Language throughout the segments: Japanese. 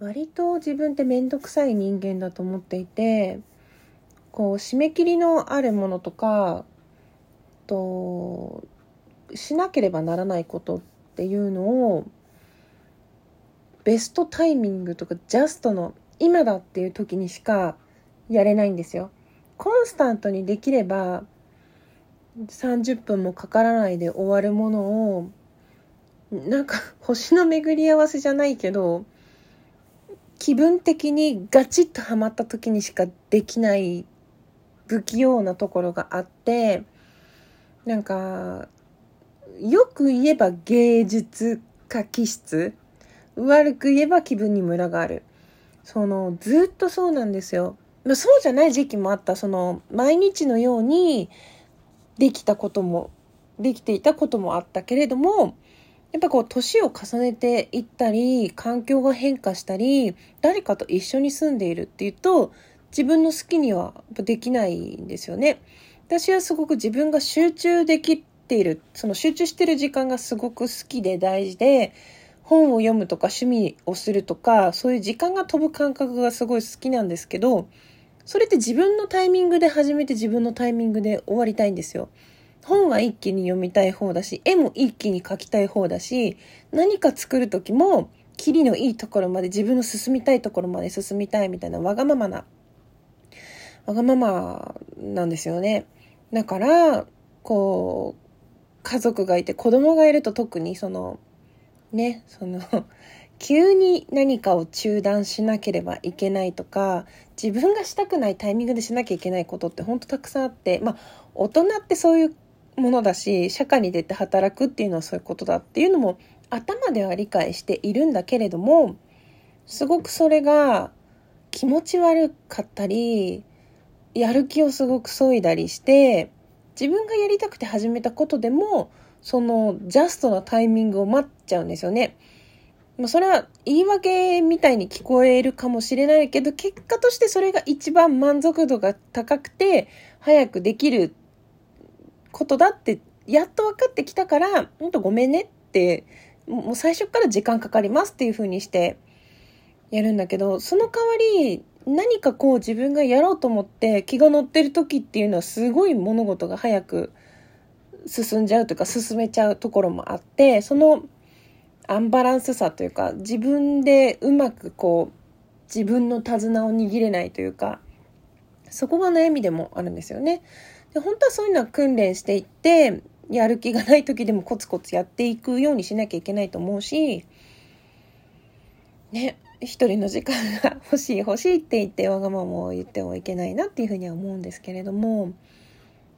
割と自分って面倒くさい人間だと思っていてこう締め切りのあるものとかとしなければならないことっていうのをベストタイミングとかジャストの今だっていう時にしかやれないんですよ。コンスタントにできれば30分もかからないで終わるものをなんか星の巡り合わせじゃないけど気分的にガチッとハマった時にしかできない不器用なところがあってなんかよく言えば芸術家気質悪く言えば気分にムラがある。そのずっとそうなんですよ。そうじゃない時期もあった。その毎日のようにできたこともできていたこともあったけれどもやっぱこう年を重ねていったり環境が変化したり誰かと一緒に住んでいるっていうと自分の好きにはできないんですよね。私はすごく自分が集中できているその集中してる時間がすごく好きで大事で本を読むとか趣味をするとかそういう時間が飛ぶ感覚がすごい好きなんですけどそれって自分のタイミングで始めて自分のタイミングで終わりたいんですよ。本は一気に読みたい方だし、絵も一気に描きたい方だし、何か作る時も、キリのいいところまで自分の進みたいところまで進みたいみたいなわがままな、わがままなんですよね。だから、こう、家族がいて子供がいると特にその、ね、その、急に何かを中断しなければいけないとか自分がしたくないタイミングでしなきゃいけないことってほんとたくさんあってまあ大人ってそういうものだし社会に出て働くっていうのはそういうことだっていうのも頭では理解しているんだけれどもすごくそれが気持ち悪かったりやる気をすごく削いだりして自分がやりたくて始めたことでもそのジャストなタイミングを待っちゃうんですよね。それは言い訳みたいに聞こえるかもしれないけど結果としてそれが一番満足度が高くて早くできることだって、やっと分かってきたから、ほんとごめんねって、もう最初から時間かかりますっていう風にしてやるんだけど、その代わり、何かこう自分がやろうと思って気が乗ってる時っていうのはすごい物事が早く進んじゃうというか進めちゃうところもあって、そのアンバランスさというか自分でうまくこう自分の手綱を握れないというかそこが悩みでもあるんですよね。で本当はそういうのは訓練していってやる気がない時でもコツコツやっていくようにしなきゃいけないと思うしね一人の時間が欲しい欲しいって言ってわがままを言ってはいけないなっていうふうには思うんですけれども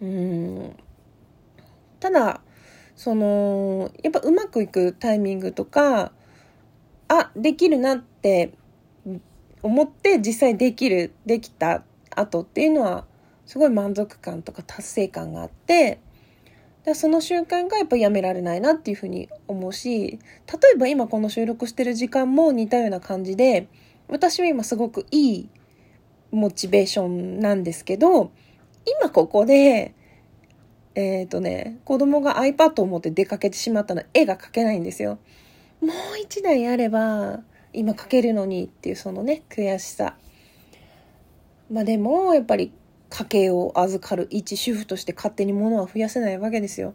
うん。ただそのやっぱうまくいくタイミングとかあできるなって思って実際できるできた後っていうのはすごい満足感とか達成感があってだその瞬間がやっぱやめられないなっていうふうに思うし例えば今この収録してる時間も似たような感じで私は今すごくいいモチベーションなんですけど今ここでえっ、ー、とね子供が iPad を持って出かけてしまったら絵が描けないんですよ。もう一台あれば今描けるのにっていうそのね悔しさ。まあでもやっぱり家計を預かる一主婦として勝手に物は増やせないわけですよ。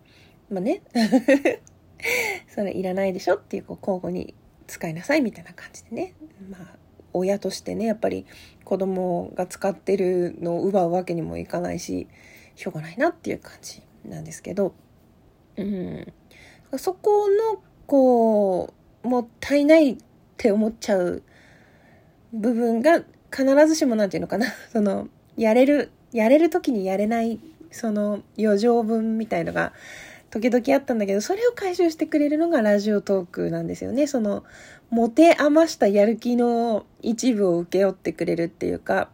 まあね。それいらないでしょっていう、こう、交互に使いなさいみたいな感じでね。まあ、親としてね、やっぱり子供が使ってるのを奪うわけにもいかないし、しょうがないなっていう感じなんですけど、うん。そこの、こう、もったいないって思っちゃう部分が必ずしも何て言うのかな、その、やれるやれる時にやれないその余剰分みたいのが時々あったんだけどそれを回収してくれるのがラジオトークなんですよね。その持て余したやる気の一部を請け負ってくれるっていうか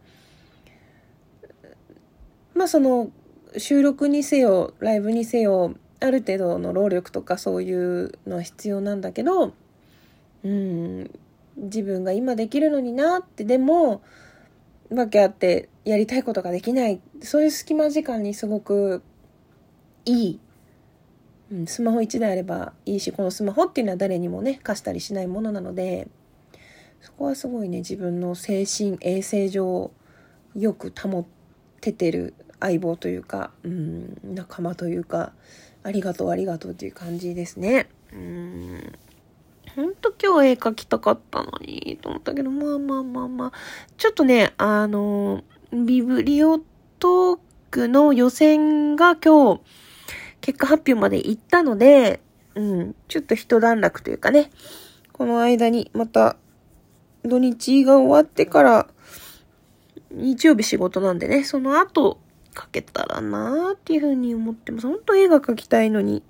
まあその収録にせよライブにせよある程度の労力とかそういうのは必要なんだけどうん自分が今できるのになってでもわけあってやりたいことができないそういう隙間時間にすごくいい、うん、スマホ1台あればいいしこのスマホっていうのは誰にもね貸したりしないものなのでそこはすごいね自分の精神衛生上よく保ててる相棒というか、うん、仲間というか、ありがとうありがとうっていう感じですね。うん。ほんと今日絵描きたかったのに、と思ったけど、まあまあまあまあ。ちょっとね、あの、ビブリオトークの予選が今日、結果発表まで行ったので、うん、ちょっと一段落というかね、この間にまた土日が終わってから、日曜日仕事なんでね、その後、書けたらなーっていうふうに思ってます。本当絵が描きたいのに。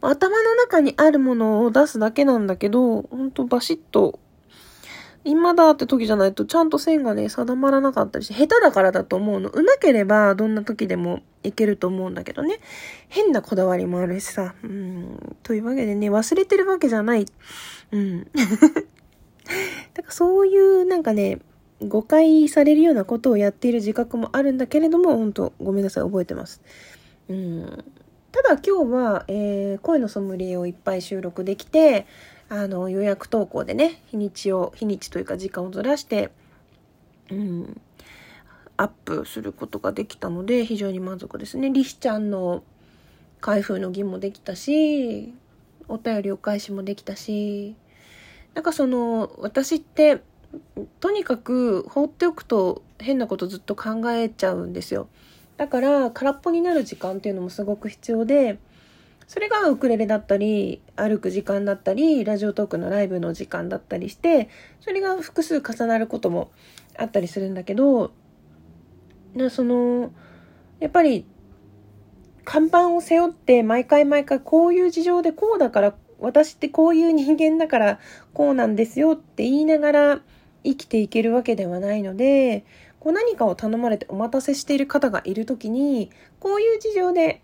頭の中にあるものを出すだけなんだけど、ほんとバシッと、今だって時じゃないとちゃんと線がね、定まらなかったりして、下手だからだと思うの。上手ければどんな時でもいけると思うんだけどね。変なこだわりもあるしさ。うん。というわけでね、忘れてるわけじゃない。うん。だからそういうなんかね、誤解されるようなことをやっている自覚もあるんだけれども、本当ごめんなさい、覚えてます。うん。ただ今日は、えー、声のソムリエをいっぱい収録できて、あの、予約投稿でね、日にちを、日にちというか時間をずらして、うん、アップすることができたので、非常に満足ですね。リヒちゃんの開封の儀もできたし、お便りお返しもできたし、なんかその、私って、とにかく放っておくと変なことずっと考えちゃうんですよ。だから空っぽになる時間っていうのもすごく必要で、それがウクレレだったり、歩く時間だったり、ラジオトークのライブの時間だったりして、それが複数重なることもあったりするんだけど、なその、やっぱり、看板を背負って毎回毎回こういう事情でこうだから、私ってこういう人間だからこうなんですよって言いながら、生きていけるわけではないので、こう何かを頼まれてお待たせしている方がいる時に、こういう事情で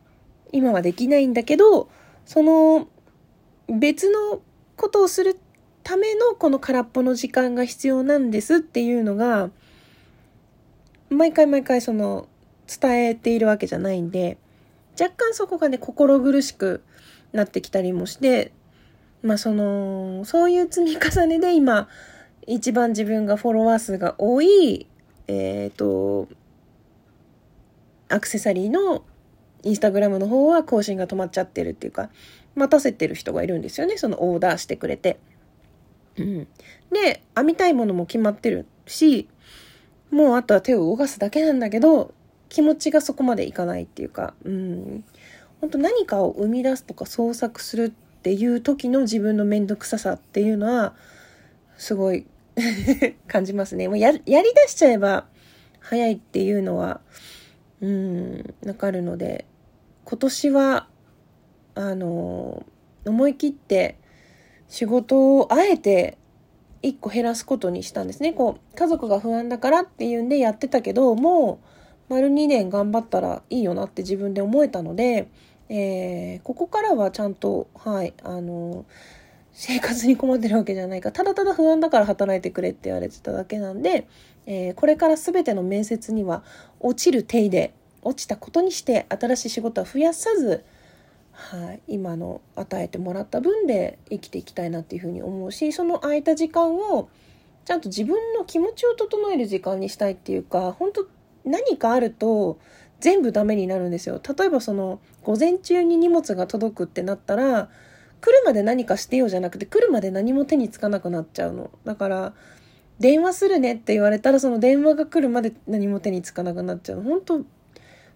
今はできないんだけど、その別のことをするためのこの空っぽの時間が必要なんですっていうのが、毎回毎回その伝えているわけじゃないんで、若干そこがね、心苦しくなってきたりもして、まあその、そういう積み重ねで今、一番自分がフォロワー数が多い、えっ、ー、と、アクセサリーのインスタグラムの方は更新が止まっちゃってるっていうか、待たせてる人がいるんですよね。そのオーダーしてくれて。うん。で、編みたいものも決まってるし、もうあとは手を動かすだけなんだけど、気持ちがそこまでいかないっていうか、うん。本当何かを生み出すとか創作するっていう時の自分のめんどくささっていうのは、すごい 感じますね。もうや、やり出しちゃえば早いっていうのは、うん、わかるので、今年は、あの、思い切って仕事をあえて一個減らすことにしたんですね。こう、家族が不安だからっていうんでやってたけど、もう、丸2年頑張ったらいいよなって自分で思えたので、えー、ここからはちゃんと、はい、あの、生活に困ってるわけじゃないか。ただただ不安だから働いてくれって言われてただけなんで、えー、これから全ての面接には落ちる手で落ちたことにして新しい仕事は増やさず、はい、今の与えてもらった分で生きていきたいなっていうふうに思うしその空いた時間をちゃんと自分の気持ちを整える時間にしたいっていうか本当何かあると全部ダメになるんですよ。例えばその午前中に荷物が届くってなったら来るまで何かしてよじゃなくて来るまで何も手につかなくなっちゃうの。だから、電話するねって言われたらその電話が来るまで何も手につかなくなっちゃうの。本当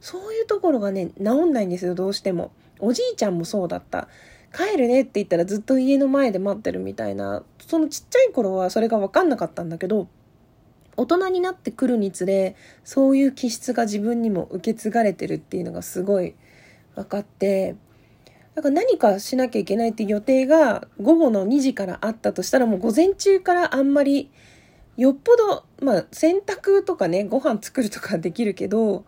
そういうところがね、治んないんですよ、どうしても。おじいちゃんもそうだった。帰るねって言ったらずっと家の前で待ってるみたいな、そのちっちゃい頃はそれが分かんなかったんだけど、大人になってくるにつれ、そういう気質が自分にも受け継がれてるっていうのがすごい分かって、だから何かしなきゃいけないっていう予定が午後の2時からあったとしたらもう午前中からあんまりよっぽど、まあ洗濯とかね、ご飯作るとかできるけど、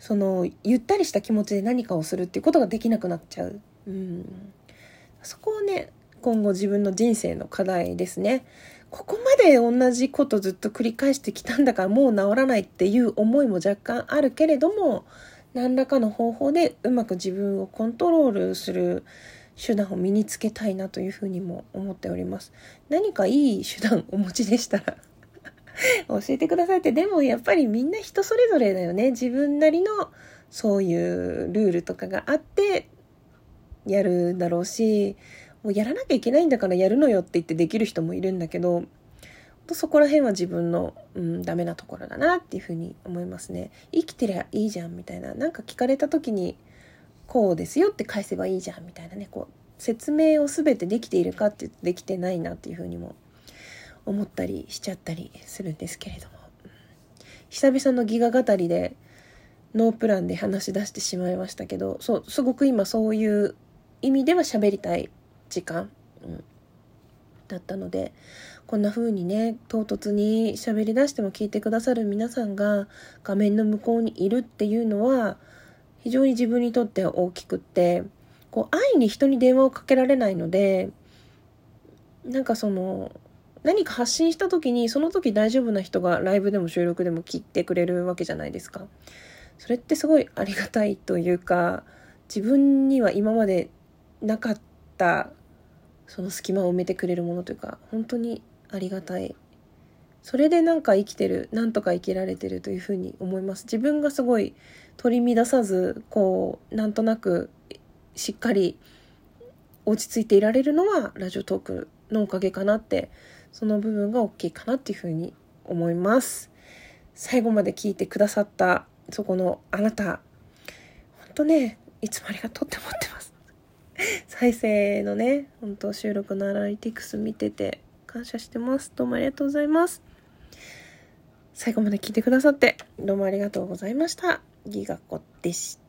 そのゆったりした気持ちで何かをするっていうことができなくなっちゃう。うん。そこをね、今後自分の人生の課題ですね。ここまで同じことずっと繰り返してきたんだからもう治らないっていう思いも若干あるけれども、何らかの方法でうまく自分をコントロールする手段を身につけたいなというふうにも思っております。何かいい手段お持ちでしたら 教えてくださいって。でもやっぱりみんな人それぞれだよね。自分なりのそういうルールとかがあってやるんだろうし、もうやらなきゃいけないんだからやるのよって言ってできる人もいるんだけど、そこら辺は自分の、うん、ダメなところだなっていうふうに思いますね。生きてりゃいいじゃんみたいな。なんか聞かれた時に、こうですよって返せばいいじゃんみたいなね、こう、説明を全てできているかってってできてないなっていうふうにも思ったりしちゃったりするんですけれども。久々のギガ語りで、ノープランで話し出してしまいましたけど、そう、すごく今そういう意味では喋りたい時間、うん、だったので、こんな風にね、唐突に喋り出しても聞いてくださる皆さんが画面の向こうにいるっていうのは、非常に自分にとって大きくって、こう、愛に人に電話をかけられないので、なんかその、何か発信した時に、その時大丈夫な人がライブでも収録でも聞いてくれるわけじゃないですか。それってすごいありがたいというか、自分には今までなかったその隙間を埋めてくれるものというか本当にありがたい。それでなんか生きてるなんとか生きられてるというふうに思います。自分がすごい取り乱さずこうなんとなくしっかり落ち着いていられるのはラジオトークのおかげかなってその部分が大きいかなっていうふうに思います。最後まで聞いてくださったそこのあなた。本当ねいつもありがとうって思ってます。再生のね、本当収録のアナリティクス見てて感謝してます。どうもありがとうございます。最後まで聞いてくださってどうもありがとうございました。ギガ子でした。